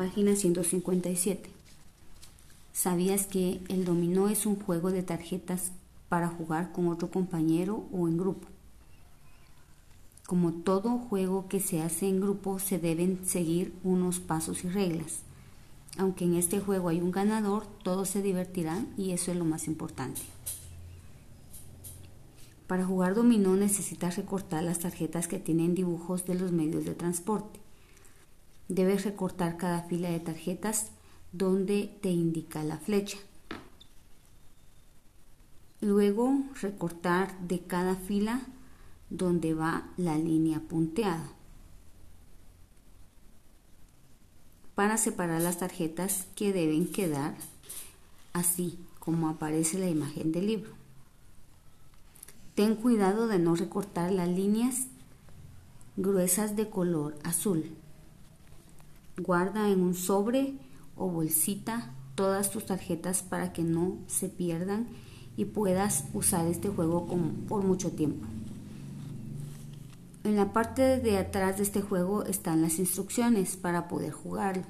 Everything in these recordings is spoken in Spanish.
Página 157. ¿Sabías que el dominó es un juego de tarjetas para jugar con otro compañero o en grupo? Como todo juego que se hace en grupo, se deben seguir unos pasos y reglas. Aunque en este juego hay un ganador, todos se divertirán y eso es lo más importante. Para jugar dominó necesitas recortar las tarjetas que tienen dibujos de los medios de transporte. Debes recortar cada fila de tarjetas donde te indica la flecha. Luego recortar de cada fila donde va la línea punteada. Para separar las tarjetas que deben quedar así como aparece la imagen del libro. Ten cuidado de no recortar las líneas gruesas de color azul. Guarda en un sobre o bolsita todas tus tarjetas para que no se pierdan y puedas usar este juego por mucho tiempo. En la parte de atrás de este juego están las instrucciones para poder jugarlo.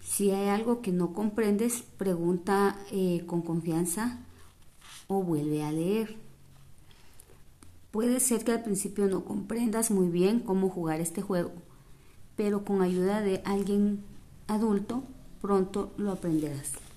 Si hay algo que no comprendes, pregunta eh, con confianza o vuelve a leer. Puede ser que al principio no comprendas muy bien cómo jugar este juego, pero con ayuda de alguien adulto pronto lo aprenderás.